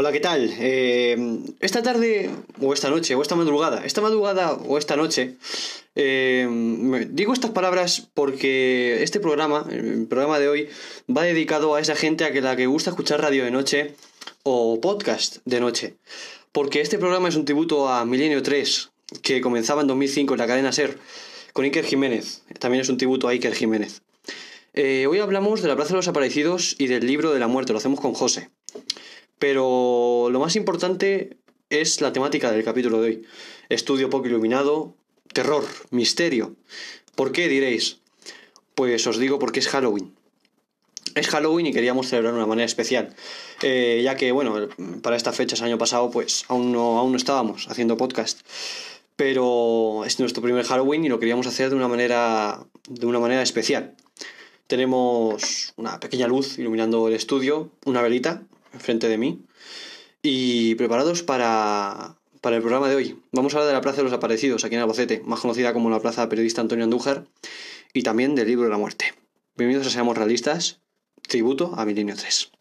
Hola, ¿qué tal? Eh, esta tarde, o esta noche, o esta madrugada, esta madrugada o esta noche, eh, digo estas palabras porque este programa, el programa de hoy, va dedicado a esa gente a la que gusta escuchar radio de noche o podcast de noche. Porque este programa es un tributo a Milenio 3, que comenzaba en 2005 en la cadena SER, con Iker Jiménez. También es un tributo a Iker Jiménez. Eh, hoy hablamos de la Plaza de los Aparecidos y del libro de la muerte, lo hacemos con José. Pero lo más importante es la temática del capítulo de hoy. Estudio poco iluminado, terror, misterio. ¿Por qué diréis? Pues os digo porque es Halloween. Es Halloween y queríamos celebrar de una manera especial, eh, ya que, bueno, para estas fechas, año pasado, pues aún no, aún no estábamos haciendo podcast. Pero es nuestro primer Halloween y lo queríamos hacer de una manera, de una manera especial. Tenemos una pequeña luz iluminando el estudio, una velita, enfrente de mí y preparados para, para el programa de hoy. Vamos a hablar de la Plaza de los Aparecidos, aquí en Albacete, más conocida como la Plaza Periodista Antonio Andújar, y también del Libro de la Muerte. Bienvenidos a Seamos Realistas, tributo a Milenio 3.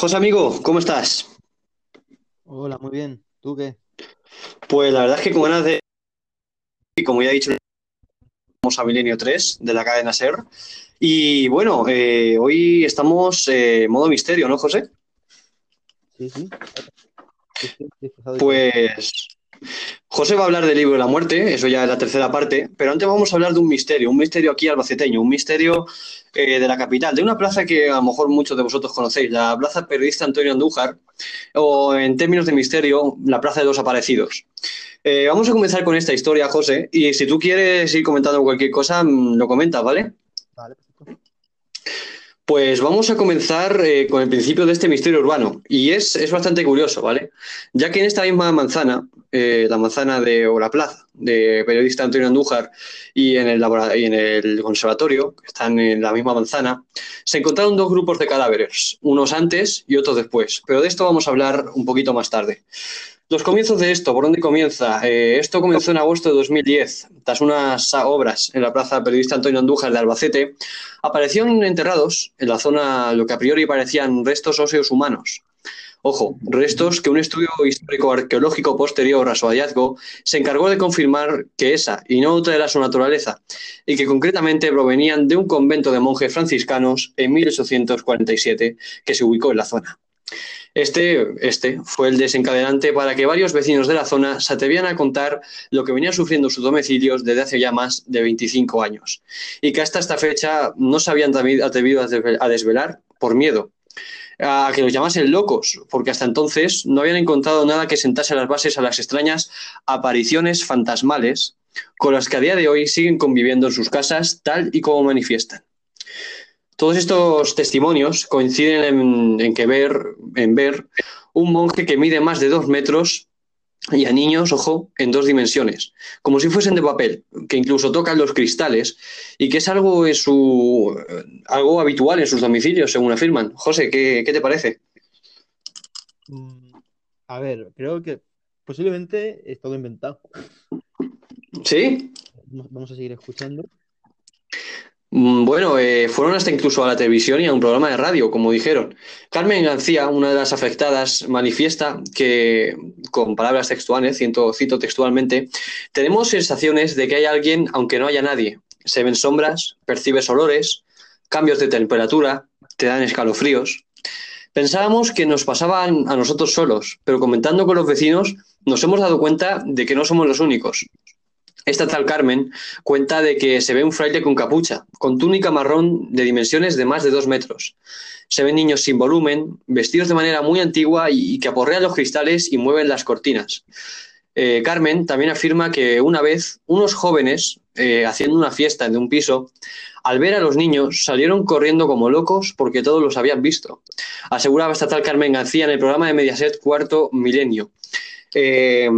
José amigo, ¿cómo estás? Hola, muy bien. ¿Tú qué? Pues la verdad es que con ganas de... Y como ya he dicho, vamos a Milenio 3 de la cadena SER. Y bueno, eh, hoy estamos en eh, modo misterio, ¿no, José? Sí, sí. sí, sí pues José va a hablar del libro de la muerte, eso ya es la tercera parte, pero antes vamos a hablar de un misterio, un misterio aquí albaceteño, un misterio eh, de la capital, de una plaza que a lo mejor muchos de vosotros conocéis, la Plaza Periodista Antonio Andújar, o en términos de misterio, la Plaza de los Aparecidos. Eh, vamos a comenzar con esta historia, José, y si tú quieres ir comentando cualquier cosa, mm, lo comentas, ¿vale? Vale. Pues vamos a comenzar eh, con el principio de este misterio urbano. Y es, bastante curioso, ¿vale? Ya que en esta misma manzana, eh, la manzana de o la plaza de periodista Antonio Andújar y en, el y en el conservatorio, que están en la misma manzana, se encontraron dos grupos de cadáveres, unos antes y otros después. Pero de esto vamos a hablar un poquito más tarde. Los comienzos de esto, ¿por dónde comienza? Eh, esto comenzó en agosto de 2010, tras unas obras en la plaza periodista Antonio Andújar de Albacete, aparecieron enterrados en la zona lo que a priori parecían restos óseos humanos. Ojo, restos que un estudio histórico-arqueológico posterior a su hallazgo se encargó de confirmar que esa y no otra era su naturaleza, y que concretamente provenían de un convento de monjes franciscanos en 1847 que se ubicó en la zona. Este, este fue el desencadenante para que varios vecinos de la zona se atrevieran a contar lo que venían sufriendo sus domicilios desde hace ya más de 25 años y que hasta esta fecha no se habían atrevido a desvelar por miedo. a que los llamasen locos, porque hasta entonces no habían encontrado nada que sentase las bases a las extrañas apariciones fantasmales con las que a día de hoy siguen conviviendo en sus casas tal y como manifiestan. Todos estos testimonios coinciden en, que ver, en ver un monje que mide más de dos metros y a niños, ojo, en dos dimensiones, como si fuesen de papel, que incluso tocan los cristales y que es algo, en su, algo habitual en sus domicilios, según afirman. José, ¿qué, qué te parece? Mm, a ver, creo que posiblemente es todo inventado. ¿Sí? Vamos a seguir escuchando. Mm, bueno, eh, fueron hasta incluso a la televisión y a un programa de radio, como dijeron. Carmen García, una de las afectadas, manifiesta que, con palabras textuales, cito, cito textualmente, tenemos sensaciones de que hay alguien aunque no haya nadie. Se ven sombras, percibes olores, cambios de temperatura, te dan escalofríos. Pensábamos que nos pasaban a nosotros solos, pero comentando con los vecinos nos hemos dado cuenta de que no somos los únicos. Esta tal Carmen cuenta de que se ve un fraile con capucha, con túnica marrón de dimensiones de más de dos metros. Se ven niños sin volumen, vestidos de manera muy antigua y, que aporrean los cristales y mueven las cortinas. Eh, Carmen también afirma que una vez unos jóvenes, eh, haciendo una fiesta en un piso, al ver a los niños salieron corriendo como locos porque todos los habían visto. Aseguraba esta tal Carmen García en el programa de Mediaset Cuarto Milenio. Eh,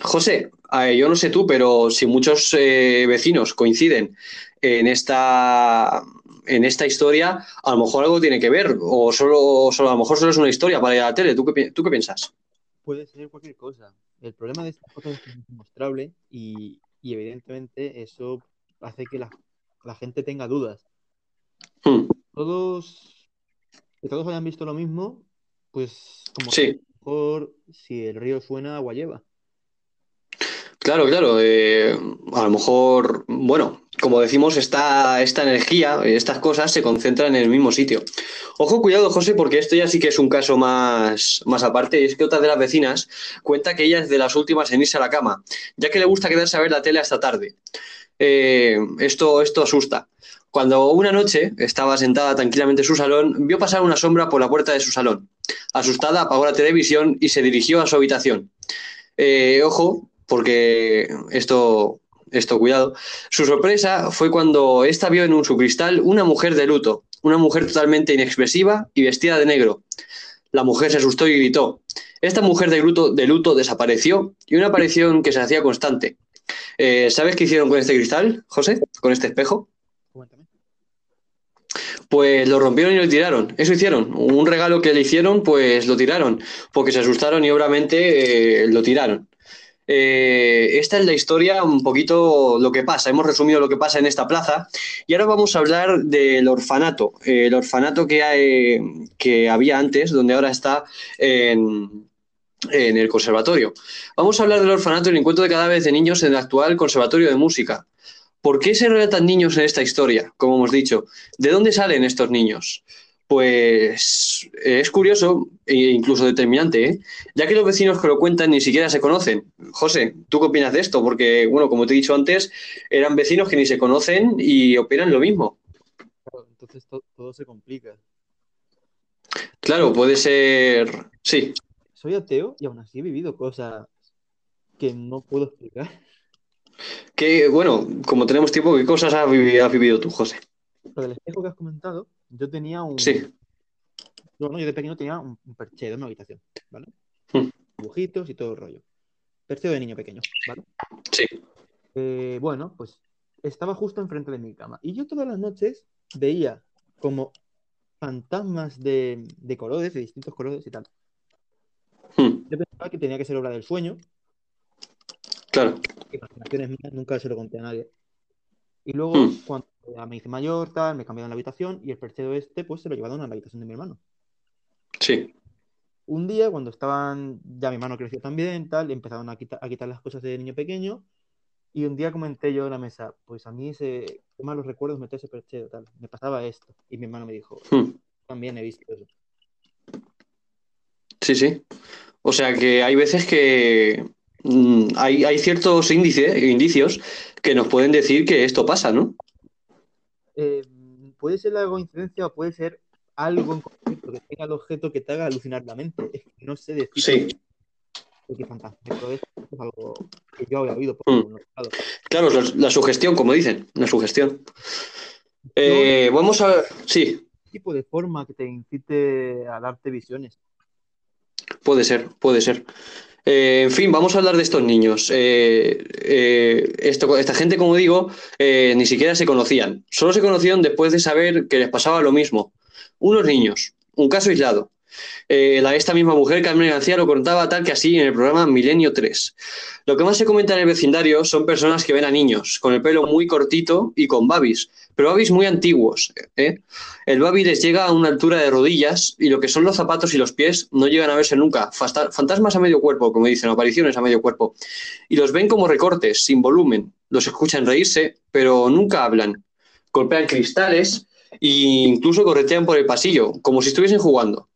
José, yo no sé tú, pero si muchos eh, vecinos coinciden en esta, en esta historia, a lo mejor algo tiene que ver, o solo, solo a lo mejor solo es una historia para ir a la tele. ¿Tú qué, tú qué piensas? Puede ser cualquier cosa. El problema de esta foto es que es inmostrable y, y, evidentemente eso hace que la, la gente tenga dudas. Hmm. Todos, que todos hayan visto lo mismo, pues como sí. mejor si el río suena, agua lleva. Claro, claro. Eh, a lo mejor, bueno, como decimos, esta, esta energía, estas cosas se concentran en el mismo sitio. Ojo, cuidado, José, porque esto ya sí que es un caso más, más aparte. Y es que otra de las vecinas cuenta que ella es de las últimas en irse a la cama, ya que le gusta quedarse a ver la tele hasta tarde. Eh, esto, esto asusta. Cuando una noche estaba sentada tranquilamente en su salón, vio pasar una sombra por la puerta de su salón. Asustada, apagó la televisión y se dirigió a su habitación. Eh, ojo, porque esto, esto, cuidado. Su sorpresa fue cuando ésta vio en un su cristal una mujer de luto, una mujer totalmente inexpresiva y vestida de negro. La mujer se asustó y gritó. Esta mujer de luto, de luto desapareció y una aparición que se hacía constante. Eh, ¿Sabes qué hicieron con este cristal, José? ¿Con este espejo? Pues lo rompieron y lo tiraron. Eso hicieron. Un regalo que le hicieron, pues lo tiraron. Porque se asustaron y obviamente eh, lo tiraron. Eh, esta es la historia, un poquito lo que pasa. Hemos resumido lo que pasa en esta plaza y ahora vamos a hablar del orfanato, el orfanato que, hay, que había antes, donde ahora está en, en el conservatorio. Vamos a hablar del orfanato y el encuentro de cadáveres de niños en el actual conservatorio de música. ¿Por qué se relatan niños en esta historia? Como hemos dicho, ¿de dónde salen estos niños? Pues es curioso e incluso determinante, ¿eh? ya que los vecinos que lo cuentan ni siquiera se conocen. José, ¿tú qué opinas de esto? Porque, bueno, como te he dicho antes, eran vecinos que ni se conocen y operan lo mismo. Entonces todo se complica. Claro, puede ser. Sí. Soy ateo y aún así he vivido cosas que no puedo explicar. Que, bueno, como tenemos tiempo, ¿qué cosas has vivido tú, José? Lo del espejo que has comentado, yo tenía un. Sí. Bueno, yo de pequeño tenía un, perchero en mi habitación, ¿vale? Hmm. Dibujitos y todo el rollo. Perchero de niño pequeño, ¿vale? Sí. Eh, bueno, pues estaba justo enfrente de mi cama. Y yo todas las noches veía como fantasmas de, de colores, de distintos colores y tal. Hmm. Yo pensaba que tenía que ser obra del sueño. Claro. Imaginaciones mías, nunca se lo conté a nadie. Y luego, hmm. cuando me hice mayor, tal, me cambiaron la habitación y el perchero este, pues se lo llevaron a la habitación de mi hermano. Sí. Un día, cuando estaban, ya mi hermano creció también, tal, empezaron a quitar, a quitar las cosas de niño pequeño. Y un día comenté yo en la mesa, pues a mí se, qué malos recuerdos meter ese perchero, tal. Me pasaba esto. Y mi hermano me dijo, hmm. también he visto eso. Sí, sí. O sea que hay veces que mm, hay, hay, ciertos índices, indicios que nos pueden decir que esto pasa, ¿no? Eh, puede ser la coincidencia o puede ser algo en concreto, que tenga el objeto que te haga alucinar la mente. Es que no sé decir. Sí. Qué fantástico es, es algo que yo había oído por mm. Claro, la, la, sugestión, como dicen, la sugestión. Eh, vamos a. Sí. tipo de forma que te incite a darte visiones. Puede ser, puede ser. Eh, en fin, vamos a hablar de estos niños. Eh, eh, esta gente, como digo, ni siquiera se conocían. Solo se conocieron después de saber que les pasaba lo mismo. Unos niños, un caso aislado. La, esta misma mujer, Carmen García, lo contaba tal que así en el programa Milenio 3. Lo que más se comenta en el vecindario son personas que ven a niños, con el pelo muy cortito y con babis, pero babis muy antiguos. ¿eh? El babi les llega a una altura de rodillas y lo que son los zapatos y los pies no llegan a verse nunca. Fantasmas a medio cuerpo, como dicen, apariciones a medio cuerpo. Y los ven como recortes, sin volumen. Los escuchan reírse, pero nunca hablan. Golpean cristales e incluso corretean por el pasillo, como si estuviesen jugando.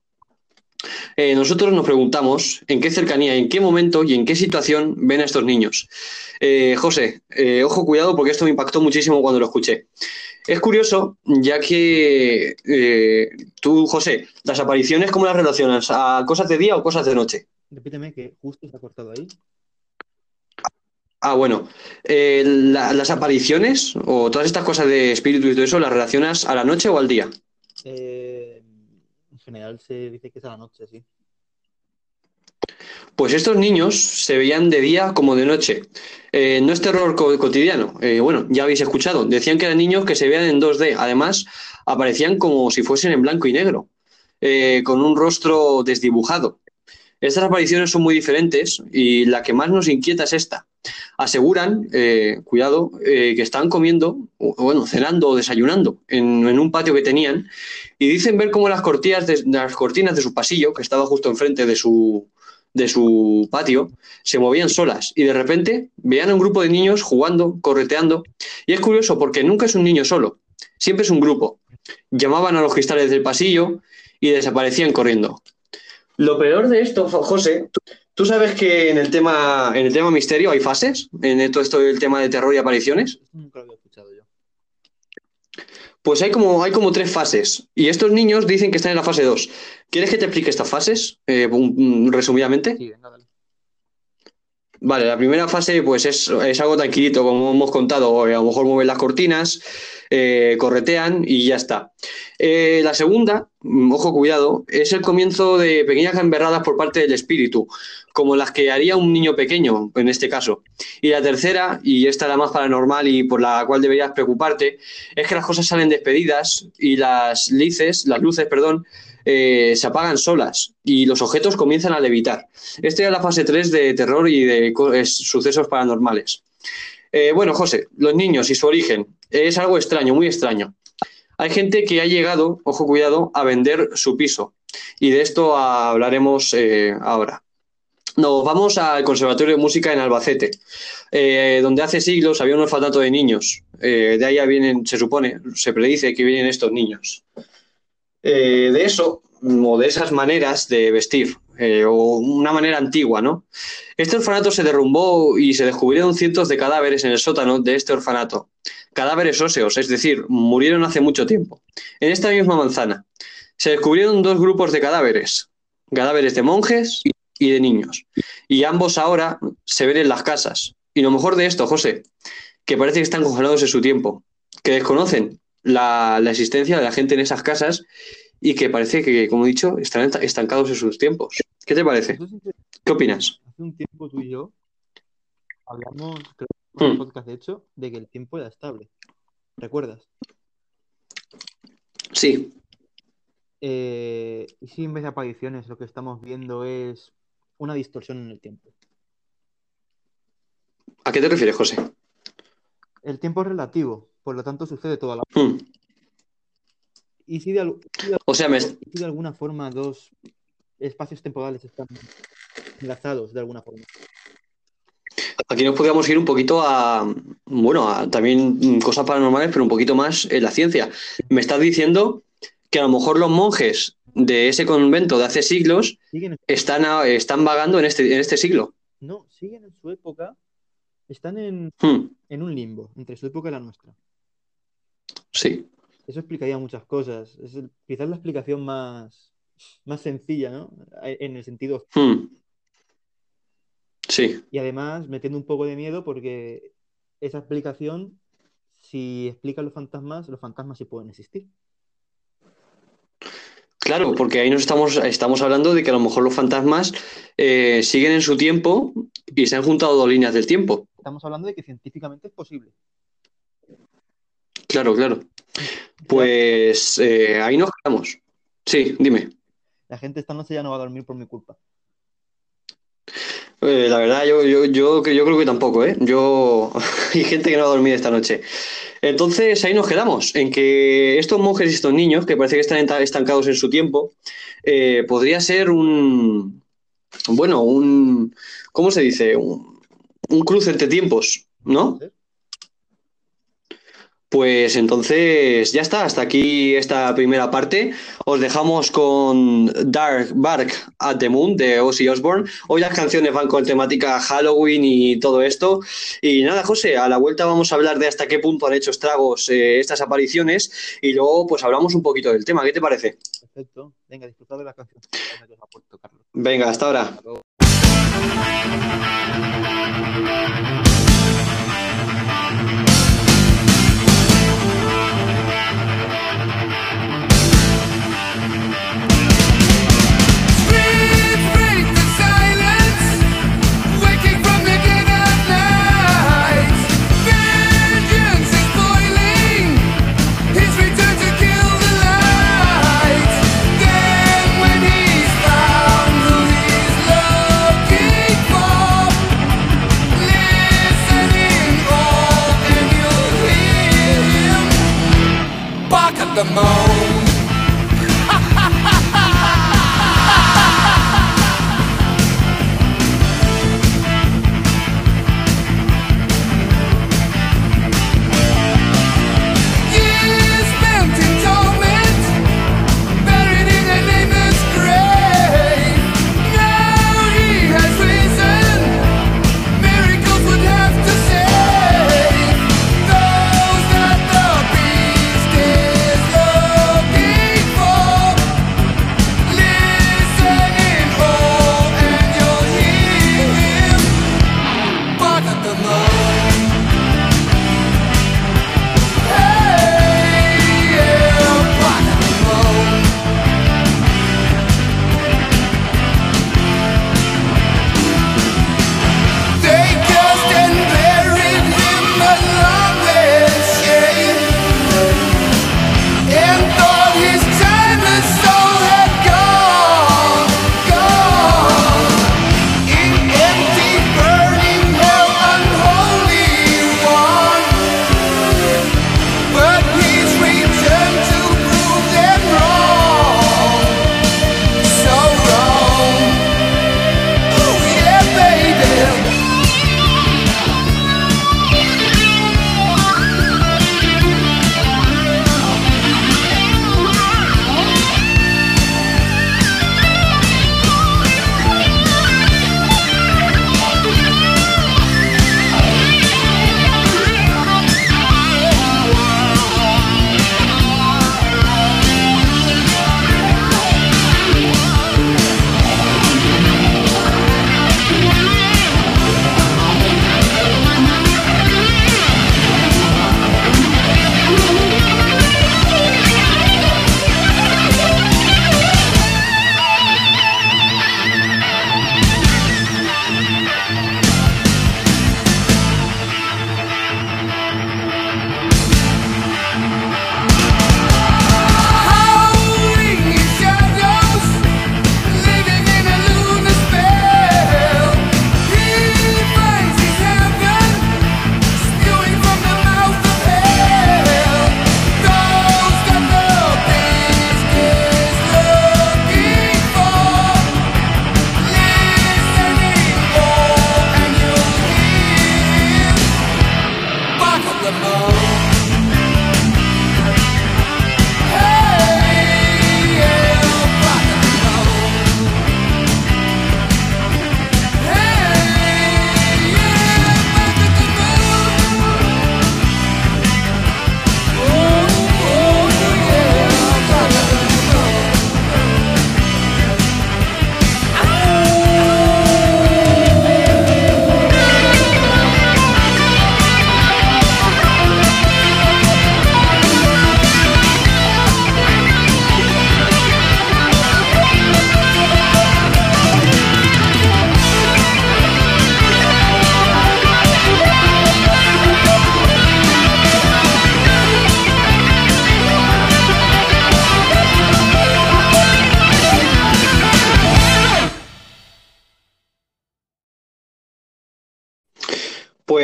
Eh, nosotros nos preguntamos en qué cercanía, en qué momento y en qué situación ven a estos niños. Eh, José, eh, ojo, cuidado, porque esto me impactó muchísimo cuando lo escuché. Es curioso, ya que tú, José, las apariciones, ¿cómo las relacionas? ¿A cosas de día o cosas de noche? Repíteme que justo se ha cortado ahí. Ah, bueno. las apariciones o todas estas cosas de espíritu y todo eso, ¿las relacionas a la noche o al día? Eh, general se dice que es a la noche, sí. Pues estos niños se veían de día como de noche. Eh, no es terror cotidiano. Eh, bueno, ya habéis escuchado. Decían que eran niños que se veían en 2D. Además, aparecían como si fuesen en blanco y negro, eh, con un rostro desdibujado. Estas apariciones son muy diferentes y la que más nos inquieta es esta. Aseguran, eh, cuidado, eh, que están comiendo, o, bueno, cenando o desayunando en, un patio que tenían y dicen ver cómo las, cortinas de, las cortinas de su pasillo, que estaba justo enfrente de su, de su patio, se movían solas y de repente veían a un grupo de niños jugando, correteando. Y es curioso porque nunca es un niño solo, siempre es un grupo. Llamaban a los cristales del pasillo y desaparecían corriendo. Lo peor de esto, José, tú sabes que en el tema, en el tema misterio hay fases, en todo esto del tema de terror y apariciones. Nunca lo había escuchado yo. Pues hay como, hay como tres fases. Y estos niños dicen que están en la fase 2. ¿Quieres que te explique estas fases? Eh, resumidamente. Sí, venga. Vale, la primera fase pues es, es, algo tranquilito, como hemos contado, a lo mejor mueven las cortinas, eh, corretean y ya está. Eh, la segunda, mm, ojo cuidado, es el comienzo de pequeñas gamberradas por parte del espíritu, como las que haría un niño pequeño en este caso. Y la tercera, y esta la más paranormal y por la cual deberías preocuparte, es que las cosas salen despedidas y las lices, las luces, perdón, eh, se apagan solas y los objetos comienzan a levitar. Esta es la fase 3 de terror y de sucesos paranormales. bueno, José, los niños y su origen es algo extraño, muy extraño. Hay gente que ha llegado, ojo cuidado, a vender su piso. Y de esto hablaremos eh, ahora. Nos vamos al Conservatorio de Música en Albacete, eh, donde hace siglos había un orfanato de niños. Eh, de ahí vienen, se supone, se predice que vienen estos niños. De eso, o de esas maneras de vestir, eh, o una manera antigua, ¿no? Este orfanato se derrumbó y se descubrieron cientos de cadáveres en el sótano de este orfanato. Cadáveres óseos, es decir, murieron hace mucho tiempo. En esta misma manzana se descubrieron dos grupos de cadáveres, cadáveres de monjes y de niños. Y ambos ahora se ven en las casas. Y lo mejor de esto, José, que parece que están congelados en su tiempo, que desconocen la, la existencia de la gente en esas casas y que parece que, como he dicho, están estancados en sus tiempos. ¿Qué te parece? ¿Qué opinas? Hace un tiempo tú y yo hablamos, creo que en un hmm. podcast de hecho, de que el tiempo era estable. ¿Recuerdas? Sí. Eh, y si en vez de apariciones lo que estamos viendo es una distorsión en el tiempo. ¿A qué te refieres, José? El tiempo es relativo, por lo tanto sucede toda la. Hmm. Y si de, o sea, me... de alguna forma dos espacios temporales están enlazados de alguna forma. Aquí nos podríamos ir un poquito a, bueno, a también cosas paranormales, pero un poquito más en la ciencia. Me estás diciendo que a lo mejor los monjes de ese convento de hace siglos están, están vagando en este, en este siglo. No, siguen en su época, están en, hmm. en un limbo entre su época y la nuestra. Sí. Eso explicaría muchas cosas. Es quizás la explicación más, más sencilla, ¿no? En el sentido. Hmm. Sí. Y además metiendo un poco de miedo porque esa explicación, si explica los fantasmas, los fantasmas sí pueden existir. Claro, porque ahí nos estamos, estamos hablando de que a lo mejor los fantasmas eh, siguen en su tiempo y se han juntado dos líneas del tiempo. Estamos hablando de que científicamente es posible. Claro, claro. Pues eh, ahí nos quedamos. Sí, dime. La gente esta noche ya no va a dormir por mi culpa. Eh, la verdad, yo, yo, yo, yo, creo que tampoco, ¿eh? Yo. Hay gente que no va a dormir esta noche. Entonces ahí nos quedamos, en que estos monjes y estos niños, que parece que están estancados en su tiempo, eh, podría ser un. Bueno, un. ¿Cómo se dice? Un, un cruce entre tiempos, ¿no? Pues entonces ya está, hasta aquí esta primera parte. Os dejamos con Dark Bark at the Moon de Ozzy Osbourne. Hoy las canciones van con temática Halloween y todo esto. Y nada, José, a la vuelta vamos a hablar de hasta qué punto han hecho estragos eh, estas apariciones y luego pues hablamos un poquito del tema. ¿Qué te parece? Perfecto. Venga, disfrutad de la canción. Venga, hasta ahora.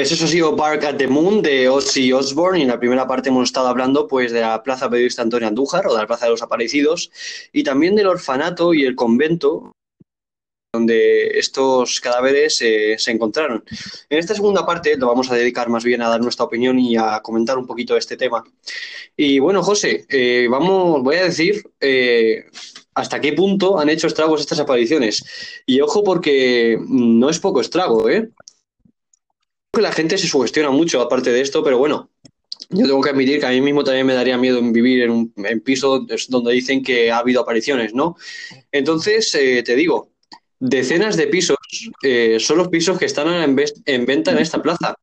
Pues eso ha sido Park at the Moon de Ozzy Osbourne y en la primera parte hemos estado hablando pues de la Plaza Periodista Antonio Andújar o de la Plaza de los Aparecidos y también del orfanato y el convento donde estos cadáveres eh, se encontraron. En esta segunda parte lo vamos a dedicar más bien a dar nuestra opinión y a comentar un poquito este tema. Y bueno, José, eh, vamos, voy a decir eh, hasta qué punto han hecho estragos estas apariciones. Y ojo porque no es poco estrago, ¿eh? Que la gente se sugestiona mucho aparte de esto, pero bueno, yo tengo que admitir que a mí mismo también me daría miedo en vivir en un en piso donde dicen que ha habido apariciones, ¿no? Entonces, te digo, decenas de pisos eh, son los pisos que están en, venta en esta plaza.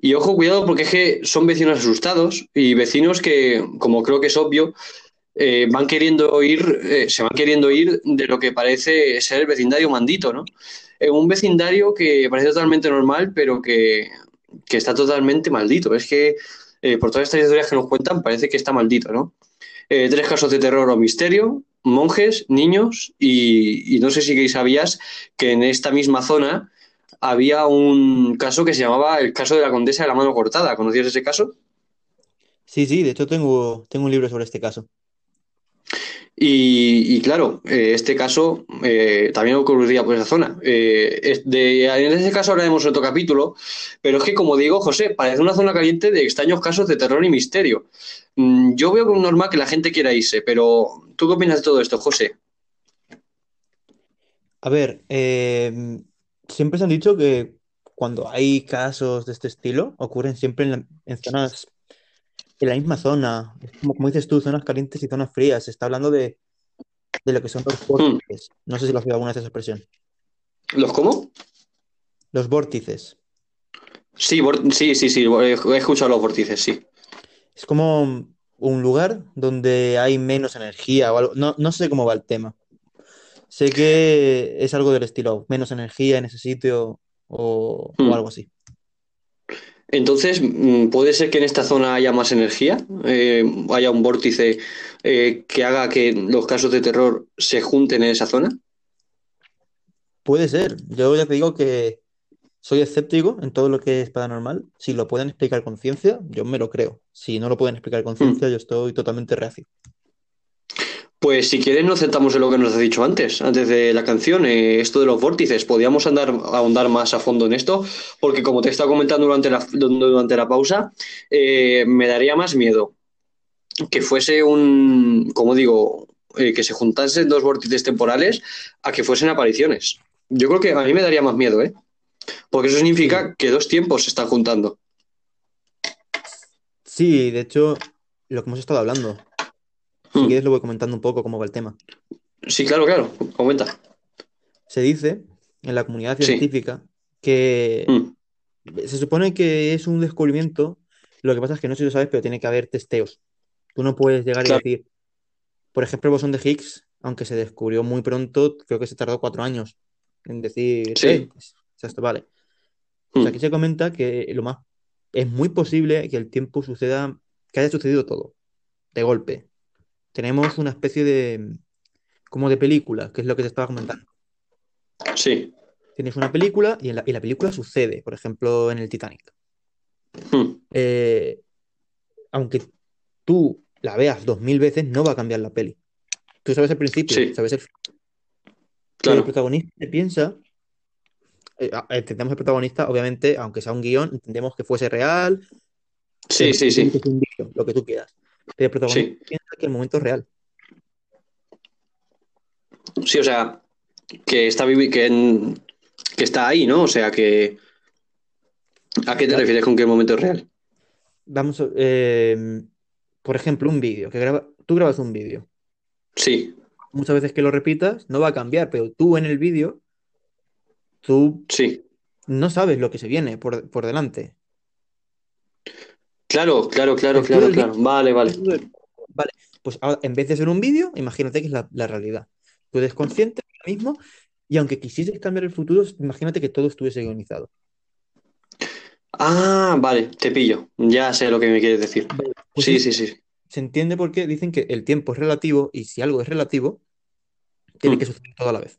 Y ojo, cuidado, porque es que son vecinos asustados y vecinos que, como creo que es obvio, eh, van queriendo ir, eh, se van queriendo ir de lo que parece ser el vecindario mandito, ¿no? Un vecindario que parece totalmente normal, pero que, que está totalmente maldito. Es que por todas estas historias que nos cuentan, parece que está maldito, ¿no? tres casos de terror o misterio, monjes, niños y, no sé si sabías que en esta misma zona había un caso que se llamaba el caso de la condesa de la mano cortada. ¿Conocías ese caso? Sí, sí, de hecho tengo, tengo un libro sobre este caso. Y, claro, eh, este caso eh, también ocurriría por esa zona. Eh, en ese caso hablaremos en otro capítulo, pero es que, como digo, José, parece una zona caliente de extraños casos de terror y misterio. Mm, yo veo normal que la gente quiera irse, pero ¿tú qué opinas de todo esto, José? A ver, siempre se han dicho que cuando hay casos de este estilo, ocurren siempre en, en zonas en la misma zona, como, como, dices tú, zonas calientes y zonas frías. Se está hablando de, lo que son los hmm. vórtices. No sé si lo has oído alguna vez esa expresión. ¿Los cómo? Los vórtices. Sí, sí, sí, sí, he escuchado los vórtices, sí. Es como un lugar donde hay menos energía o algo. No, no sé cómo va el tema. Sé que es algo del estilo, menos energía en ese sitio o, o hmm. algo así. Entonces, mm, ¿puede ser que en esta zona haya más energía? Eh, ¿Haya un vórtice eh, que haga que los casos de terror se junten en esa zona? Puede ser. Yo ya te digo que soy escéptico en todo lo que es paranormal. Si lo pueden explicar con ciencia, yo me lo creo. Si no lo pueden explicar con ciencia, mm. yo estoy totalmente reacio. Pues si quieres no aceptamos en lo que nos has dicho antes, antes de la canción, eh, esto de los vórtices. Podríamos andar, ahondar más a fondo en esto, porque como te he estado comentando durante la, durante la pausa, eh, me daría más miedo que fuese un, como digo, eh, que se juntasen dos vórtices temporales a que fuesen apariciones. Yo creo que a mí me daría más miedo, ¿eh? Porque eso significa que dos tiempos se están juntando. Sí, de hecho, lo que hemos estado hablando, si hmm. quieres lo voy comentando un poco cómo va el tema. Sí, claro, claro, comenta. Se dice en la comunidad científica que hmm. se supone que es un descubrimiento, lo que pasa es que no sé si lo sabes, pero tiene que haber testeos. Tú no puedes llegar y decir, por ejemplo, el bosón de Higgs, aunque se descubrió muy pronto, creo que se tardó cuatro años en decir, sí. esto vale. Hmm. aquí se comenta que lo más es muy posible que el tiempo suceda, que haya sucedido todo, de golpe, tenemos una especie de como de película, que es lo que te estaba comentando. Sí. Tienes una película y, en la, película sucede, por ejemplo, en el Titanic. Hmm. Eh, aunque tú la veas dos mil veces, no va a cambiar la peli. Tú sabes el principio, sabes el Claro. el protagonista piensa. Eh, entendemos el protagonista, obviamente, aunque sea un guion, entendemos que fuese real. Sí, sí, sí. lo que tú quieras. Pero el protagonista piensa que el momento es real. Sí, o sea, que está, que, que está ahí, ¿no? O sea, que... ¿A qué te refieres con que el momento es real? Vamos, eh, por ejemplo, un vídeo, que graba, tú grabas un vídeo. Sí. Muchas veces que lo repitas no va a cambiar, pero tú en el vídeo, tú sí. no sabes lo que se viene por, por delante. Claro, claro, claro, claro, claro. Vale, vale. Vale, pues ahora, en vez de ser un vídeo, imagínate que es la, realidad. Tú eres consciente ahora mismo y aunque quisieses cambiar el futuro, imagínate que todo estuviese guionizado. Ah, vale, te pillo. Ya sé lo que me quieres decir. Pues sí, sí, sí. Se entiende porque dicen que el tiempo es relativo y si algo es relativo, tiene mm. que suceder todo a la vez.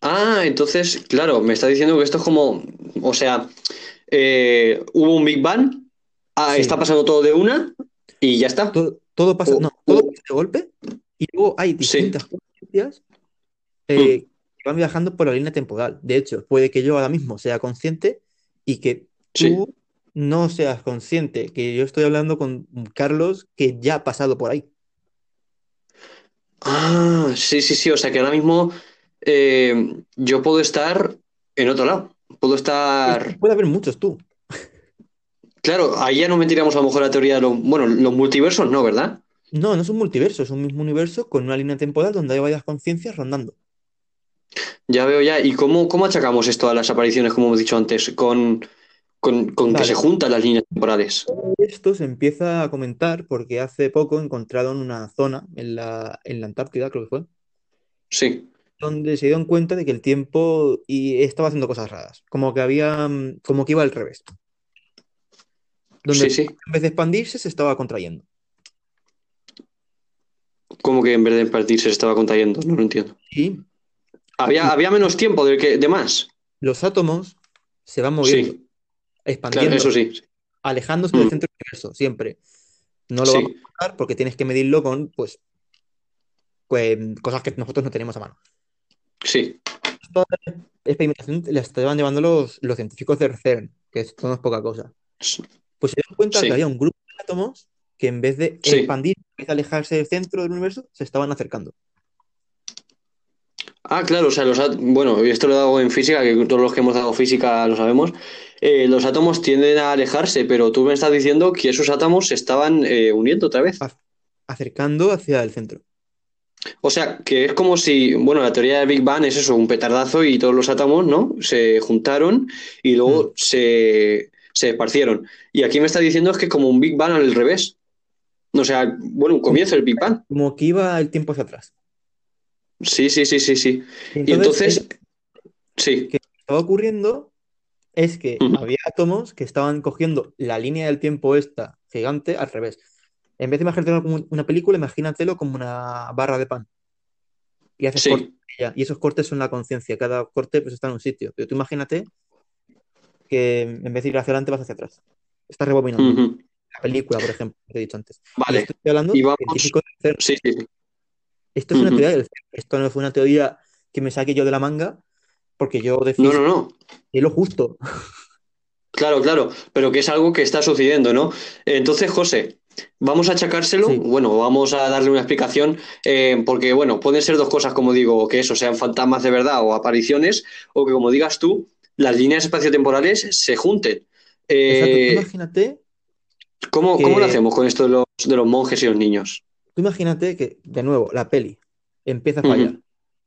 Ah, entonces, claro, me está diciendo que esto es como, o sea, eh, hubo un Big Bang, ah, está pasando todo de una y ya está. Todo, pasa, no, todo de golpe y luego hay distintas conciencias eh, mm. que van viajando por la línea temporal. De hecho, puede que yo ahora mismo sea consciente y que tú no seas consciente, que yo estoy hablando con Carlos que ya ha pasado por ahí. Ah, sí, sí, sí, o sea que ahora mismo eh, yo puedo estar en otro lado. Puedo estar. Puede haber muchos tú. Claro, ahí ya no mentiremos a lo mejor la teoría de los. Bueno, los multiversos no, ¿verdad? No, no es un multiverso, es un mismo universo con una línea temporal donde hay varias conciencias rondando. Ya veo ya. ¿Y cómo, cómo achacamos esto a las apariciones, como hemos dicho antes? Con, que se juntan las líneas temporales. Esto se empieza a comentar porque hace poco encontraron una zona en la, en la Antártida, creo que fue. Sí donde se dieron cuenta de que el tiempo y estaba haciendo cosas raras, como que había, mm, como que iba al revés. Donde en vez de expandirse se estaba contrayendo. ¿Cómo que en vez de expandirse se estaba contrayendo? No lo entiendo. Sí. Había, había menos tiempo de, que, de más. Los átomos se van moviendo, expandiendo, eso sí. alejándose del mm. centro del universo, siempre. No lo vamos a contar porque tienes que medirlo con, pues, pues, cosas que nosotros no tenemos a mano. Sí. Esta experimentación la estaban llevando los, los científicos de CERN, que esto no es poca cosa. Pues se dieron cuenta que había un grupo de átomos que en vez de expandir, en vez de alejarse del centro del universo, se estaban acercando. Ah, claro, o sea, los bueno, esto lo hago en física, que todos los que hemos dado física lo sabemos. Eh, los átomos tienden a alejarse, pero tú me estás diciendo que esos átomos se estaban eh, uniendo otra vez. Acercando hacia el centro. O sea, que es como si, bueno, la teoría de Big Bang es eso, un petardazo y todos los átomos, ¿no? Se juntaron y luego mm. se, se, esparcieron. Y aquí me está diciendo es que como un Big Bang al revés. O sea, bueno, un comienzo del Big Bang. Como que iba el tiempo hacia atrás. Sí, sí, sí, sí, sí. Y entonces, sí. Lo que estaba ocurriendo es que había átomos que estaban cogiendo la línea del tiempo esta gigante al revés. En vez de imaginártelo como una película, imagínatelo como una barra de pan. Y haces cortes Y esos cortes son la conciencia. Cada corte pues, está en un sitio. Pero tú imagínate que en vez de ir hacia adelante vas hacia atrás. Estás rebobinando. La película, por ejemplo, que he dicho antes. Vale. estoy hablando de sí, sí, sí. Esto es una teoría del Esto no fue una teoría que me saque yo de la manga, porque yo decía. No, no, no. Es lo justo. Claro, claro, pero que es algo que está sucediendo, ¿no? Entonces, José, Vamos a achacárselo, bueno, vamos a darle una explicación, eh, porque bueno, pueden ser dos cosas, como digo, que eso sean fantasmas de verdad o apariciones, o que como digas tú, las líneas espaciotemporales se junten. Eh, imagínate. ¿cómo, lo hacemos con esto de los, de los monjes y los niños? Tú imagínate que, de nuevo, la peli empieza a fallar,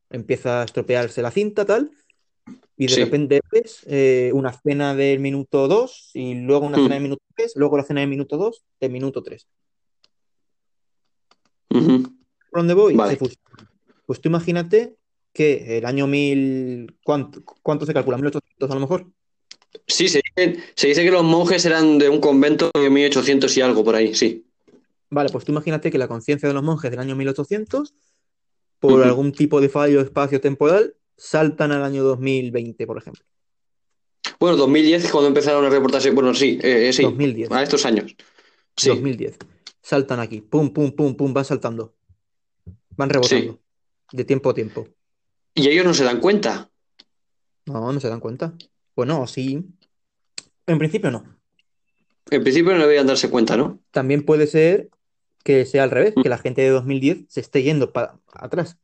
empieza a estropearse la cinta, tal, y de repente ves eh, una escena del minuto 2 y luego una escena del minuto 3, luego la escena del minuto 2, del minuto 3. ¿Por dónde voy? Pues tú imagínate que el año 1000, ¿cuánto, cuánto se calcula? ¿1800 a lo mejor? Sí, se dice, se dice que los monjes eran de un convento de 1800 y algo por ahí, sí. Vale, pues tú imagínate que la conciencia de los monjes del año 1800, por algún tipo de fallo espacio-temporal, saltan al año 2020, por ejemplo. Bueno, 2010 es cuando empezaron a reportarse. Bueno, sí, eh, sí. 2010. A estos años. Sí. 2010. Saltan aquí. Pum, pum, pum, pum, van saltando. Van rebotando. De tiempo a tiempo. ¿Y ellos no se dan cuenta? No, no se dan cuenta. Bueno, sí. En principio no. En principio no deberían darse cuenta, ¿no? También puede ser que sea al revés, que la gente de 2010 se esté yendo para atrás.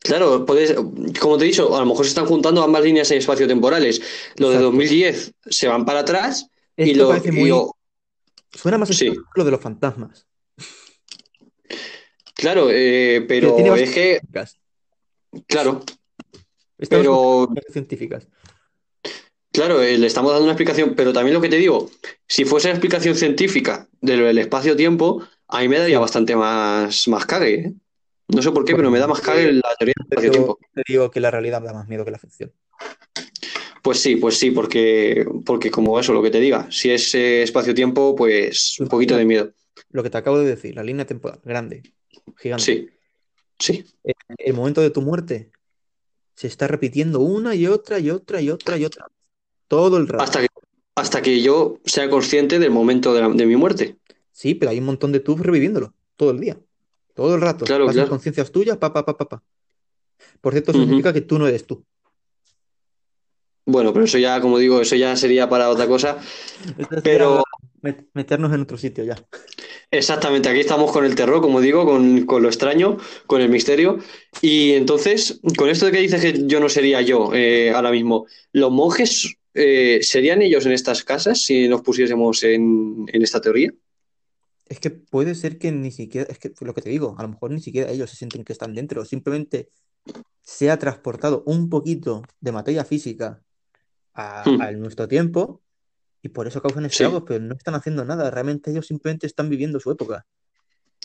Claro, puedes, como te he dicho, a lo mejor se están juntando ambas líneas en espacio-temporales. Lo de 2010 se van para atrás y lo, Suena más sí. lo de los fantasmas. Claro, eh, pero, es que... Claro. pero... Científicas. Claro, eh, le estamos dando una explicación, pero también lo que te digo, si fuese la explicación científica del espacio-tiempo, a mí me daría bastante más, más cague. ¿eh? No sé por qué, pero me da más cague la teoría del espacio-tiempo. Te digo que la realidad da más miedo que la ficción. Pues sí, pues sí, porque, porque como eso, lo que te diga, si es eh, espacio-tiempo, pues un poquito de miedo. Lo que te acabo de decir, la línea temporal, grande, gigante. Sí, sí. El, momento de tu muerte se está repitiendo una y otra y otra y otra y otra. Todo el rato. Hasta que, hasta que yo sea consciente del momento de, mi muerte. Sí, pero hay un montón de tubs reviviéndolo todo el día. Todo el rato. Claro, claro. conciencias tuyas, pa, pa, pa, pa, Por cierto, significa que tú no eres tú. Bueno, pero eso ya, como digo, eso ya sería para otra cosa. pero meternos en otro sitio ya. Exactamente, aquí estamos con el terror, como digo, con, lo extraño, con el misterio. Y entonces, con esto de que dices que yo no sería yo eh, ahora mismo, ¿los monjes eh, serían ellos en estas casas si nos pusiésemos en, esta teoría? Es que puede ser que ni siquiera, es que lo que te digo, a lo mejor ni siquiera ellos se sienten que están dentro, simplemente se ha transportado un poquito de materia física a, hmm. nuestro tiempo y por eso causan estragos, pero no están haciendo nada. Realmente ellos simplemente están viviendo su época.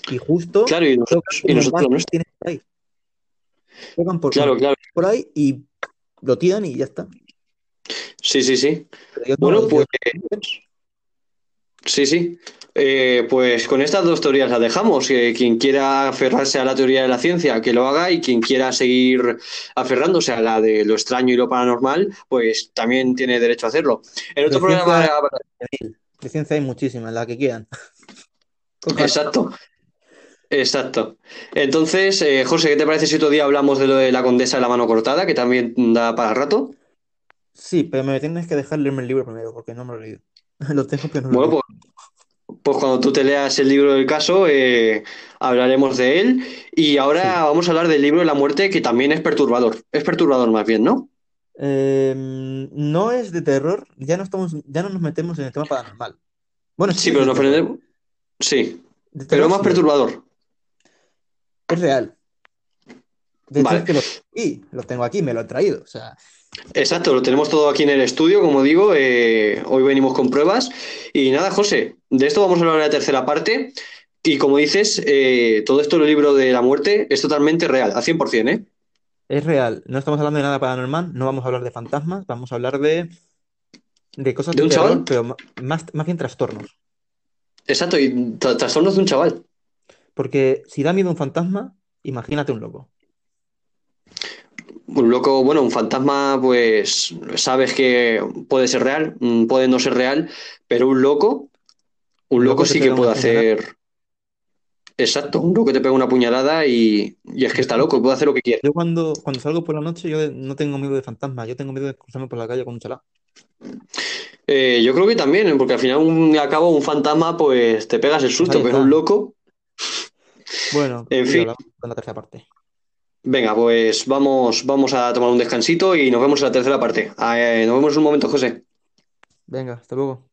Y justo. Claro, y nosotros, y nosotros no ahí. por, claro, claro. por ahí y lo tiran y ya está. Sí, sí, sí. Bueno, pues. Sí, sí. Eh, pues con estas dos teorías las dejamos. quien quiera aferrarse a la teoría de la ciencia, que lo haga, y quien quiera seguir aferrándose a la de lo extraño y lo paranormal, pues también tiene derecho a hacerlo. En otro programa. De ciencia hay muchísimas, la que quieran. Exacto. Exacto. Entonces, eh, José, ¿qué te parece si otro día hablamos de lo de la condesa de la mano cortada, que también da para rato? Sí, pero me tienes que dejar leerme el libro primero, porque no me lo he leído. lo tengo, pero no leído. Pues, pues cuando tú te leas el libro del caso, eh, hablaremos de él. Y ahora vamos a hablar del libro de la muerte, que también es perturbador. Es perturbador más bien, ¿no? Em, no es de terror, ya no estamos, ya no nos metemos en el tema paranormal. Bueno, sí, pero nos prendemos. Sí. Pero es más perturbador. Es real. De hecho, lo, lo tengo aquí, me lo he traído. O sea, Exacto, lo tenemos todo aquí en el estudio, como digo, eh, hoy venimos con pruebas. Y nada, José, de esto vamos a hablar en la tercera parte. Y como dices, eh, todo esto del libro de la muerte es totalmente real, al 100%, ¿eh? Es real, no estamos hablando de nada paranormal, no vamos a hablar de fantasmas, vamos a hablar de, de cosas de, un chaval, pero más, más bien trastornos. Exacto, y trastornos de un chaval. Porque si da miedo un fantasma, imagínate un loco. Un loco, bueno, un fantasma, pues sabes que puede ser real, mm, puede no ser real, pero un loco, un loco, sí que puede hacer. Exacto, un loco te pega una puñalada y, es que está loco, puede hacer lo que quiere. Yo cuando, cuando salgo por la noche, yo no tengo miedo de fantasmas, yo tengo miedo de cruzarme por la calle con un chalá. Eh, yo creo que también, porque al final un, a cabo un fantasma, pues te pegas el susto, pero un loco. Bueno, en fin. Con la tercera parte. Venga, pues vamos, vamos a tomar un descansito y nos vemos en la tercera parte. Ah, eh, nos vemos en un momento, José. Venga, hasta luego.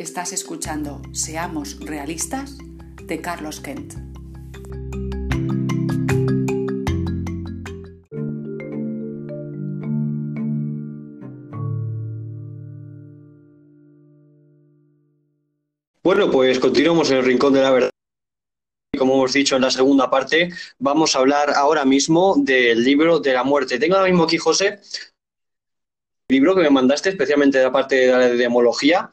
Estás escuchando Seamos Realistas de Carlos Kent. Bueno, pues continuamos en el Rincón de la Verdad. Como hemos dicho en la segunda parte, vamos a hablar ahora mismo del libro de la muerte. Tengo ahora mismo aquí, José, el libro que me mandaste, especialmente de la parte de la demología,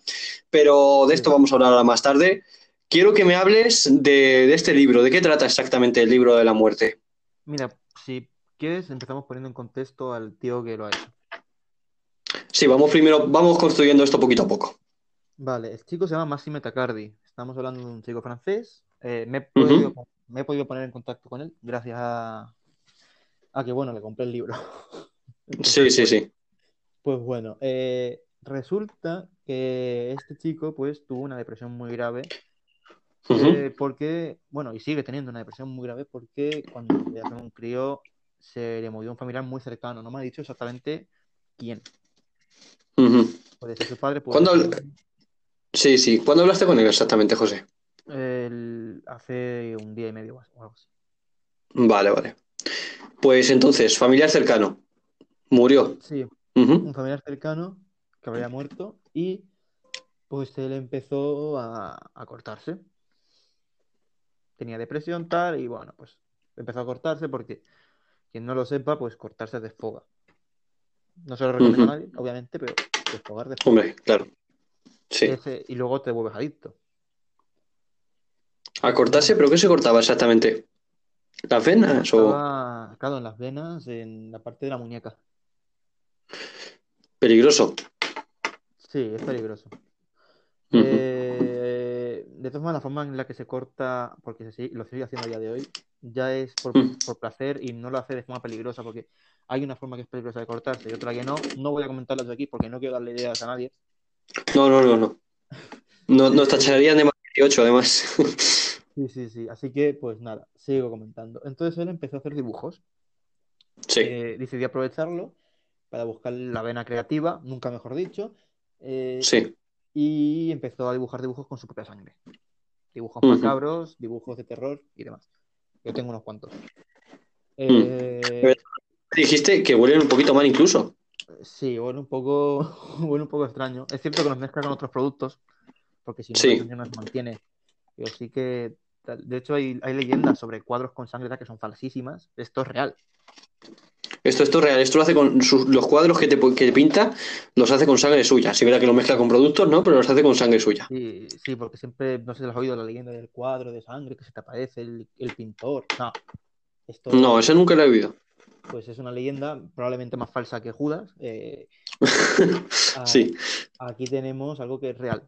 pero de esto vamos a hablar más tarde. Quiero que me hables de, de este libro. ¿De qué trata exactamente el libro de la muerte? Mira, si quieres, empezamos poniendo en contexto al tío que lo ha hecho. Sí, vamos primero, vamos construyendo esto poquito a poco. Vale, el chico se llama Massime Tacardi. Estamos hablando de un chico francés. Eh, me, he podido, me he podido poner en contacto con él gracias a, a que, bueno, le compré el libro. Sí, sí, sí. Pues bueno, eh, resulta que este chico pues tuvo una depresión muy grave Ujú. eh, porque, bueno, y sigue teniendo una depresión muy grave porque cuando era un crío se le murió un familiar muy cercano. No me ha dicho exactamente quién. Puede ser su padre, puede ¿Cuándo ser habl- Sí, sí. ¿Cuándo hablaste con él exactamente, José? el- hace un día y medio o algo así. Vale, vale. Pues entonces, familiar cercano. Murió. Sí, un familiar cercano que había muerto y pues él empezó a, a cortarse. Tenía depresión tal y bueno, pues empezó a cortarse porque quien no lo sepa, pues cortarse desfoga. No se lo recomiendo a nadie, obviamente, pero desfogar desfoga. Hombre, claro. Sí. Ese- y luego te vuelves adicto. A cortarse, ¿pero qué se cortaba exactamente? ¿Las venas o claro, en las venas, en la parte de la muñeca. peligroso? Sí, es peligroso. Eh, de todas formas, la forma en la que se corta, porque se sigue- lo sigue haciendo a día de hoy, ya es por, Mm. por placer y no lo hace de forma peligrosa, porque hay una forma que es peligrosa de cortarse y otra que no. No voy a comentarlas aquí porque no quiero darle ideas a nadie. No, no, no, no. No, nos tacharían de más 18, además. Sí, sí, sí. Así que, pues nada, sigo comentando. Entonces él empezó a hacer dibujos. Sí. Eh, decidí aprovecharlo para buscar la vena creativa, nunca mejor dicho. Eh, Sí. y empezó a dibujar dibujos con su propia sangre. Dibujos macabros, dibujos de terror y demás. Yo tengo unos cuantos. Mm. Eh, Dijiste que huelen un poquito mal incluso. sí, bueno, un poco, bueno, un poco extraño. Es cierto que los mezcla con otros productos, porque si no, Sí. no se mantiene. Pero sí que, de hecho, hay, hay leyendas sobre cuadros con sangre que son falsísimas. Esto es real. Esto, esto es real. Esto lo hace con sus- los cuadros que te, que pinta, los hace con sangre suya. Si verá que lo mezcla con productos, ¿no? Pero los hace con sangre suya. Sí, sí, porque siempre, no sé si lo has oído, la leyenda del cuadro de sangre que se te aparece el, el pintor. No, esto No, esa nunca la he oído. pues es una leyenda probablemente más falsa que Judas. Eh, Sí, aquí tenemos algo que es real.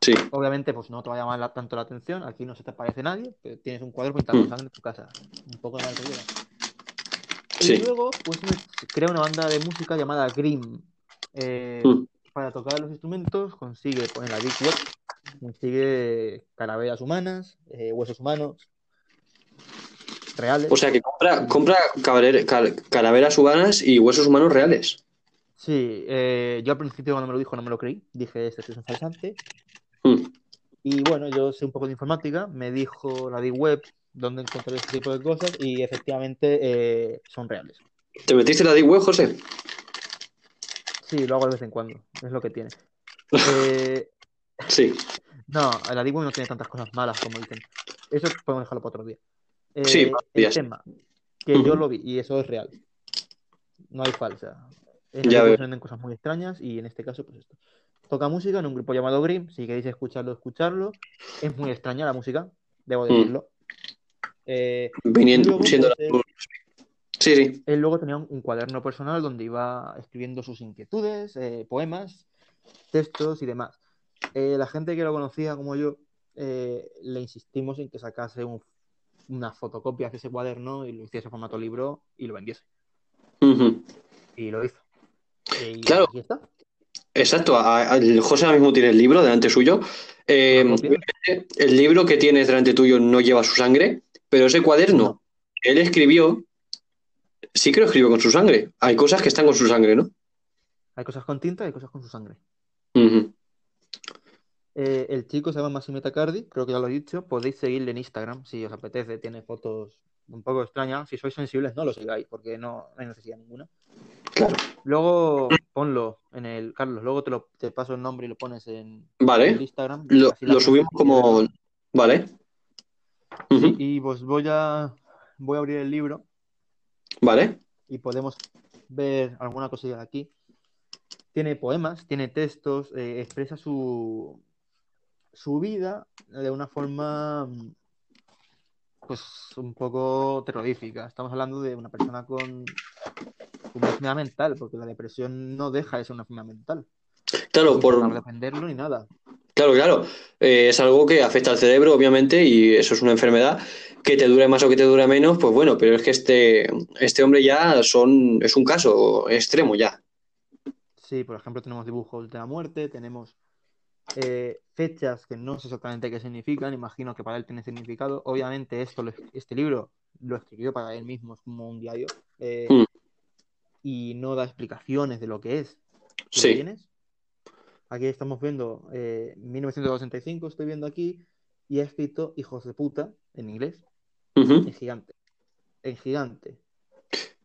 sí. Obviamente, pues no te va a llamar la- tanto la atención, aquí no se te aparece nadie, pero tienes un cuadro pintado Mm. sangre en tu casa. Un poco de mal Y luego, pues crea una banda de música llamada Grimm. Eh, Mm. para tocar los instrumentos consigue poner la Deep Web, consigue calaveras humanas, eh, huesos humanos, reales. O sea que compra, compra calaveras humanas y huesos humanos reales. Sí, eh, yo al principio cuando me lo dijo no me lo creí. Dije, este es un falsante. Mm. Y bueno, yo sé un poco de informática. Me dijo la D-Web dónde encontrar este tipo de cosas y efectivamente eh, son reales. ¿Te metiste la D-Web, José? Sí, lo hago de vez en cuando. Es lo que tiene. Eh, sí. No, la D-Web no tiene tantas cosas malas como dicen. Eso podemos dejarlo para otro día. sí, el tema, que yo lo vi y eso es real. No hay falsa. En ya venden cosas muy extrañas y en este caso, pues esto. Toca música en un grupo llamado Grimm. Si queréis escucharlo, escucharlo. Es muy extraña la música, debo mm. Eh, Viniendo, siendo Sí, sí. Él luego tenía un, cuaderno personal donde iba escribiendo sus inquietudes, eh, poemas, textos y demás. Eh, la gente que lo conocía como yo, le insistimos en que sacase una fotocopia de ese cuaderno y lo hiciese formato libro y lo vendiese. Y lo hizo. claro. Exacto, José ahora mismo tiene el libro delante suyo. Eh, el libro que tienes delante tuyo no lleva su sangre, pero ese cuaderno que él escribió, sí que lo escribió con su sangre. Hay cosas que están con su sangre, ¿no? Hay cosas con tinta y hay cosas con su sangre. Eh, el chico se llama Massimo Tacardi, creo que ya lo he dicho. Podéis seguirle en Instagram si os apetece. Tiene fotos un poco extrañas. Si sois sensibles, no lo sigáis porque no hay necesidad ninguna. Claro. Luego ponlo en el. Carlos, luego te, lo, te paso el nombre y lo pones en, vale. Instagram. Lo, subimos como. Vale. Y pues voy a. Voy a abrir el libro. Vale. Y podemos ver alguna cosilla de aquí. Tiene poemas, tiene textos, eh, expresa su, su vida de una forma pues un poco terrorífica. Estamos hablando de una persona con una enfermedad mental, porque la depresión no deja de ser una enfermedad mental. Claro, por defenderlo ni nada. Claro, claro. Eh, es algo que afecta al cerebro, obviamente, y eso es una enfermedad que te dure más o que te dure menos, pues bueno, pero es que este, este hombre ya son, es un caso extremo ya. Sí, por ejemplo, tenemos dibujos de la muerte, tenemos eh, fechas que no sé exactamente qué significan, imagino que para él tiene significado. Obviamente, esto, este libro lo escribió para él mismo, es como un diario, eh, mm. y no da explicaciones de lo que es. Sí. Tienes? Aquí estamos viendo 1985, eh, estoy viendo aquí, y ha escrito hijos de puta en inglés, en gigante. En gigante.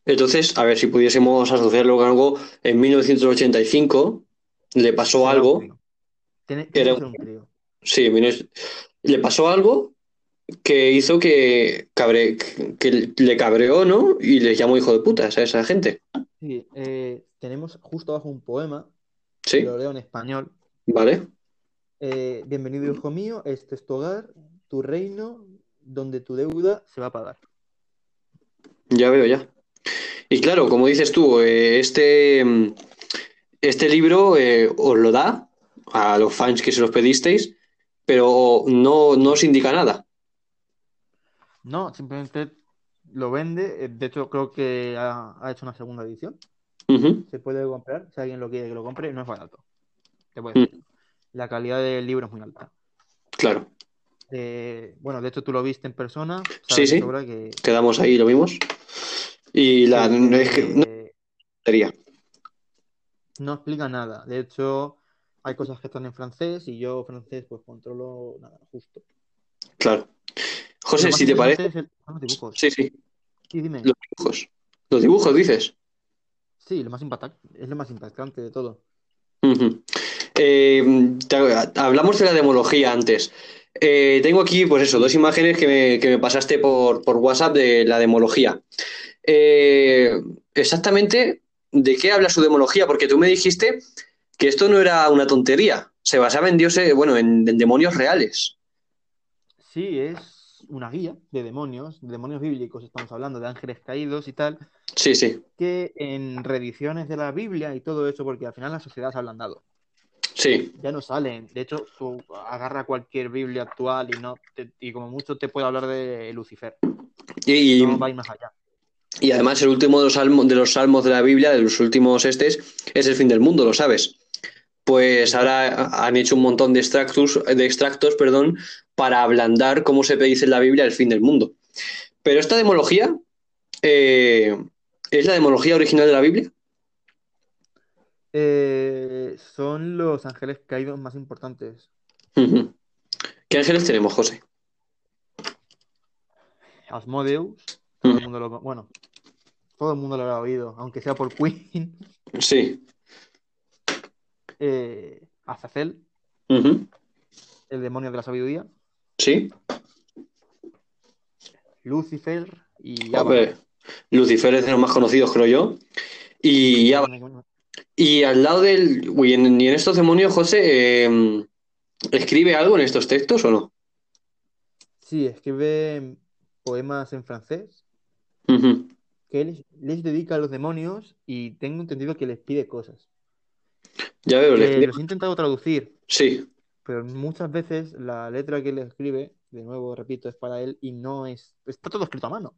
Entonces, a ver si pudiésemos asociarlo con algo. En 1985 le pasó algo Sí, le pasó algo que hizo que, cabre, que le cabreó, ¿no? Y le llamó hijo de putas a esa gente. Sí, eh, tenemos justo abajo un poema. Sí. Lo leo en español. Vale. Eh, bienvenido, hijo mío. Este es tu hogar, tu reino, donde tu deuda se va a pagar. Ya veo, ya. Y claro, como dices tú, eh, este, este libro os lo da a los fans que se los pedisteis, pero no, no os indica nada. No, simplemente lo vende. Eh, de hecho, creo que ha, hecho una segunda edición. Se puede comprar. Si alguien lo quiere que lo compre, no es barato. Mm. La calidad del libro es muy alta. Claro. Eh, bueno, de hecho, tú lo viste en persona. Sí, sí. Quedamos ahí, lo vimos. Y la. es que, no, eh, no explica nada. De hecho, hay cosas que están en francés y yo francés pues controlo nada, justo. Claro. José, si te parece... los dibujos. Sí, sí. Sí, dime. Los dibujos. Los dibujos, dices. Sí, lo más es lo más impactante de todo. Eh, hablamos de la demología antes. Eh, tengo aquí, pues eso, dos imágenes que me, pasaste por, WhatsApp de la demología. Eh, exactamente, ¿de qué habla su demología? Porque tú me dijiste que esto no era una tontería, se basaba en dioses, bueno, en, demonios reales. Sí, es una guía de demonios, de demonios bíblicos, estamos hablando de ángeles caídos y tal. Sí, sí. Que en reediciones de la Biblia y todo eso, porque al final la sociedad se ha ablandado. Sí. Ya no salen. De hecho, tú agarra cualquier Biblia actual y no y como mucho te puede hablar de Lucifer. Y, no va más allá. Y además el último de los, salmos, de los salmos de la Biblia, de los últimos estes, es el fin del mundo, lo sabes pues ahora han hecho un montón de extractos, de extractos perdón, para ablandar cómo se dice en la Biblia el fin del mundo. Pero esta demología eh, es la demología original de la Biblia. Eh, son los ángeles caídos más importantes. ¿Qué ángeles tenemos, José? Asmodeus, todo el mundo lo, bueno, todo el mundo lo habrá oído, aunque sea por Queen. Sí. Eh, Azazel, el demonio de la sabiduría. Sí. Lucifer y Hombre, Lucifer es de los más conocidos, creo yo. Y, Abaddon. y al lado del. Uy, en, y en estos demonios, José, eh, ¿escribe algo en estos textos o no? Sí, escribe poemas en francés que él les dedica a los demonios y tengo entendido que les pide cosas. Ya veo, le escribe- los he intentado traducir, Sí. Pero muchas veces la letra que él escribe, de nuevo repito, es para él y no es. Está todo escrito a mano.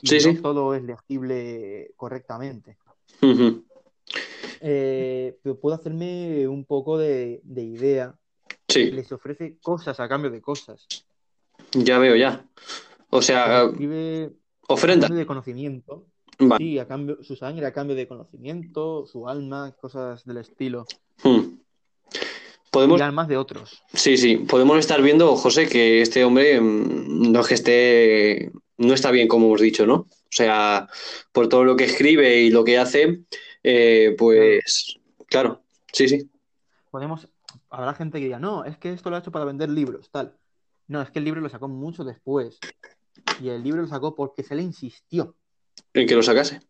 Y Sí, no sí. todo es legible correctamente. Eh, pero puedo hacerme un poco de, de idea. Sí, Les ofrece cosas a cambio de cosas. ya veo, ya. O sea, Escribe a ofrenda. cambio de conocimiento. Vale. Sí, a cambio, su sangre a cambio de conocimiento, su alma, cosas del estilo. Hmm. Podemos, almas de otros. sí, sí, podemos estar viendo, José, que este hombre mm, no es que esté, no está bien, como hemos dicho, ¿no? O sea, por todo lo que escribe y lo que hace, eh, pues, claro, sí, sí, Podemos, habrá gente que diga, no, es que esto lo ha hecho para vender libros, tal. No, es que el libro lo sacó mucho después. Y el libro lo sacó porque se le insistió. en que lo sacase.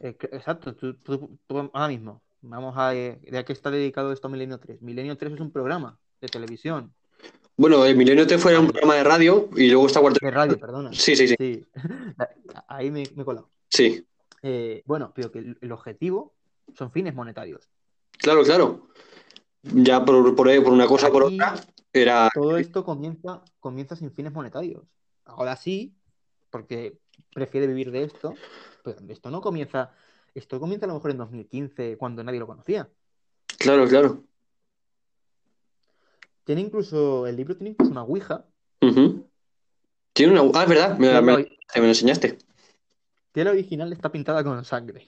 Eh, exacto, tú, tú- tú ahora mismo, vamos a... eh, ¿De a qué está dedicado esto Milenio 3? Milenio 3 es un programa de televisión, Bueno, el Milenio T fue un programa de radio y luego está cuarto. de radio, perdona. Sí, sí, sí, Sí, ahí me, me he colado. sí, Eh, bueno, pero que el, objetivo son fines monetarios. claro, claro. Ya por, por, por una cosa o por Aquí- otra, era. Todo esto comienza, comienza sin fines monetarios. Ahora sí, porque prefiere vivir de esto, pero esto no comienza, esto comienza a lo mejor en 2015, cuando nadie lo conocía. Claro, claro. Tiene incluso, el libro tiene incluso una ouija. Tiene una. Ah, es verdad, me, me lo enseñaste. que la original está pintada con sangre.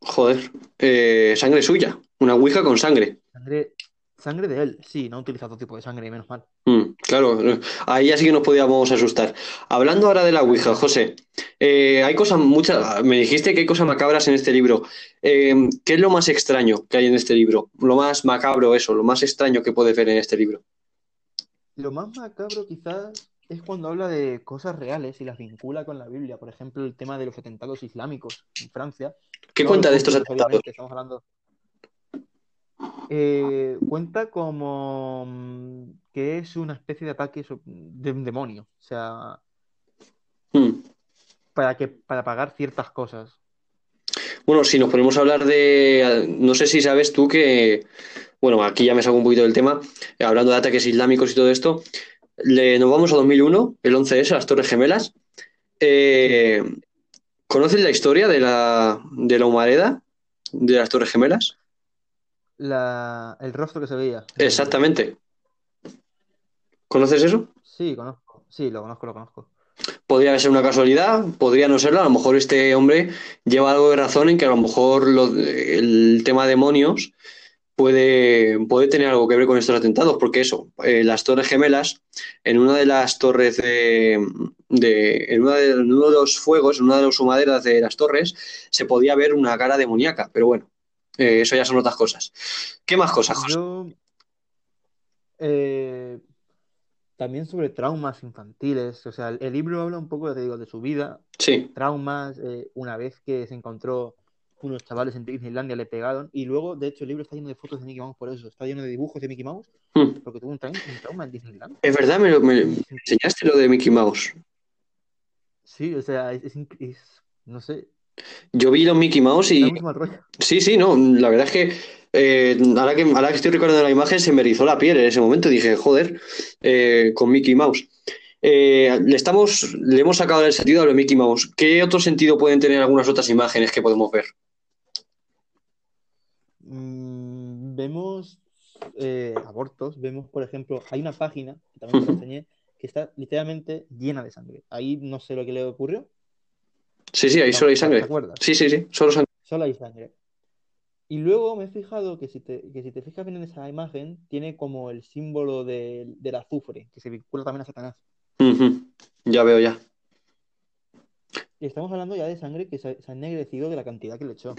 Joder, eh, sangre suya, una ouija con sangre. Sangre, sangre de él, sí, no utiliza otro tipo de sangre, menos mal. Mm, claro, ahí ya sí que nos podíamos asustar. Hablando ahora de la ouija, José, eh, hay cosas muchas, me dijiste que hay cosas macabras en este libro. Eh, ¿qué es lo más extraño que hay en este libro? Lo más macabro, eso, lo más extraño que puedes ver en este libro. Lo más macabro quizás es cuando habla de cosas reales y las vincula con la Biblia. Por ejemplo, el tema de los atentados islámicos en Francia. ¿Qué No cuenta de estos atentados? estamos hablando. Eh, cuenta como mm, que es una especie de ataque de un demonio. O sea, Mm. para que, para pagar ciertas cosas. Bueno, si nos ponemos a hablar de, no sé si sabes tú que, bueno, aquí ya me salgo un poquito del tema, hablando de ataques islámicos y todo esto, le- nos vamos a 2001, el 11S, las Torres Gemelas. Eh, ¿conoces la historia de la, de la humareda de las Torres Gemelas? La, el rostro que se veía. Exactamente. ¿Conoces eso? Sí, conozco. Sí, lo conozco, lo conozco. Podría ser una casualidad, podría no serlo. A lo mejor este hombre lleva algo de razón en que a lo mejor lo- el tema demonios puede, puede tener algo que ver con estos atentados, porque eso, eh, las Torres Gemelas, en una de las torres de, de- en, una de- en uno de los fuegos, en una de las humaderas de las torres, se podía ver una cara demoníaca, pero bueno, eh, eso ya son otras cosas. ¿Qué más cosas, José? Yo. eh, también sobre traumas infantiles. O sea, el, el libro habla un poco, te digo, de su vida, Sí, traumas. eh, una vez que se encontró unos chavales en Disneylandia, le pegaron. Y luego, de hecho, el libro está lleno de fotos de Mickey Mouse por eso. Está lleno de dibujos de Mickey Mouse Mm. porque tuvo un, tra- un trauma en Disneyland. es verdad, me, lo- me enseñaste lo de Mickey Mouse. Sí, o sea, es, es inc- es- no sé, Yo vi los Mickey Mouse y. Sí, sí, no, la verdad es que eh, ahora que ahora que estoy recordando la imagen se me erizó la piel en ese momento. Dije, joder, eh, con Mickey Mouse. Eh, le estamos, le hemos sacado el sentido a lo de Mickey Mouse. ¿Qué otro sentido pueden tener algunas otras imágenes que podemos ver? Mm, vemos abortos, vemos, por ejemplo, hay una página, que también te enseñé, que está literalmente llena de sangre. Ahí no sé lo que le ocurrió. Sí, sí, ahí solo hay sangre. Sí, sí, sí, solo sangre. Solo hay sangre. Y luego me he fijado que si te, que si te fijas bien en esa imagen, tiene como el símbolo del azufre, que se vincula también a Satanás. Ya veo ya. Y estamos hablando ya de sangre que se, ha ennegrecido de la cantidad que le echó.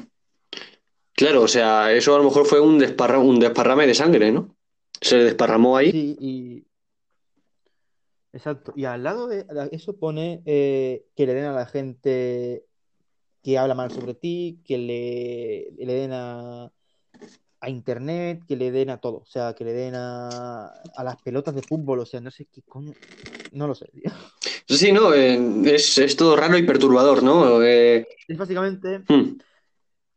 Claro, o sea, eso a lo mejor fue un, un desparrame de sangre, ¿no? Se desparramó ahí. Sí, y. Exacto. Y al lado de eso pone eh, que le den a la gente que habla mal sobre ti, que le, le den a, internet, que le den a todo, o sea, que le den a, las pelotas de fútbol, o sea, no sé qué coño, no lo sé, tío. Sí, no, eh, es, todo raro y perturbador, ¿no? Eh, es básicamente... Hmm.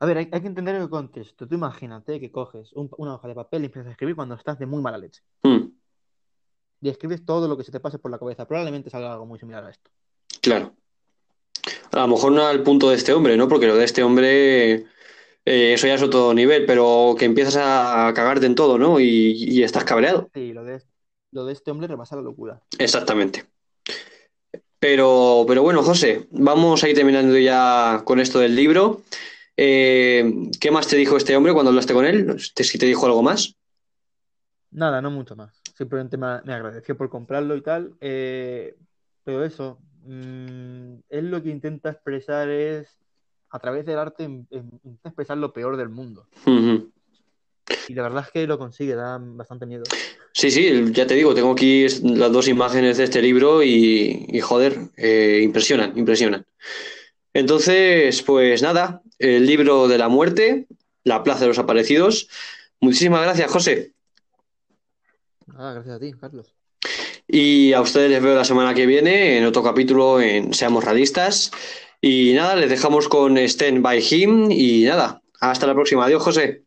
A ver, hay, que entender el contexto. Tú imagínate que coges una hoja de papel y empiezas a escribir cuando estás de muy mala leche. Hmm. Y escribes todo lo que se te pase por la cabeza. Probablemente salga algo muy similar a esto. Claro. A lo mejor no al punto de este hombre, ¿no? Porque lo de este hombre, eh, eso ya es otro nivel, pero que empiezas a cagarte en todo, ¿no? Y, estás cabreado. Sí, lo de, lo de este hombre rebasa la locura. Exactamente. Pero, pero bueno, José, vamos a ir terminando ya con esto del libro. Eh, ¿Qué más te dijo este hombre cuando hablaste con él? ¿Te, te dijo algo más? Nada, no mucho más. Simplemente me, agradeció por comprarlo y tal. Eh, pero eso, Mm, él lo que intenta expresar es, a través del arte, intenta expresar lo peor del mundo. Y la verdad es que lo consigue, da bastante miedo. Sí, sí, ya te digo, tengo aquí las dos imágenes de este libro y, joder, eh, impresionan, impresionan. Entonces, pues nada, el libro de la muerte, La Plaza de los Aparecidos. Muchísimas gracias, José. Gracias a ti, Carlos. Y a ustedes les veo la semana que viene en otro capítulo en Seamos Radistas. Y nada, les dejamos con Stand by Him y nada, hasta la próxima. Adiós, José.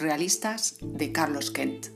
Realistas de Carlos Kent.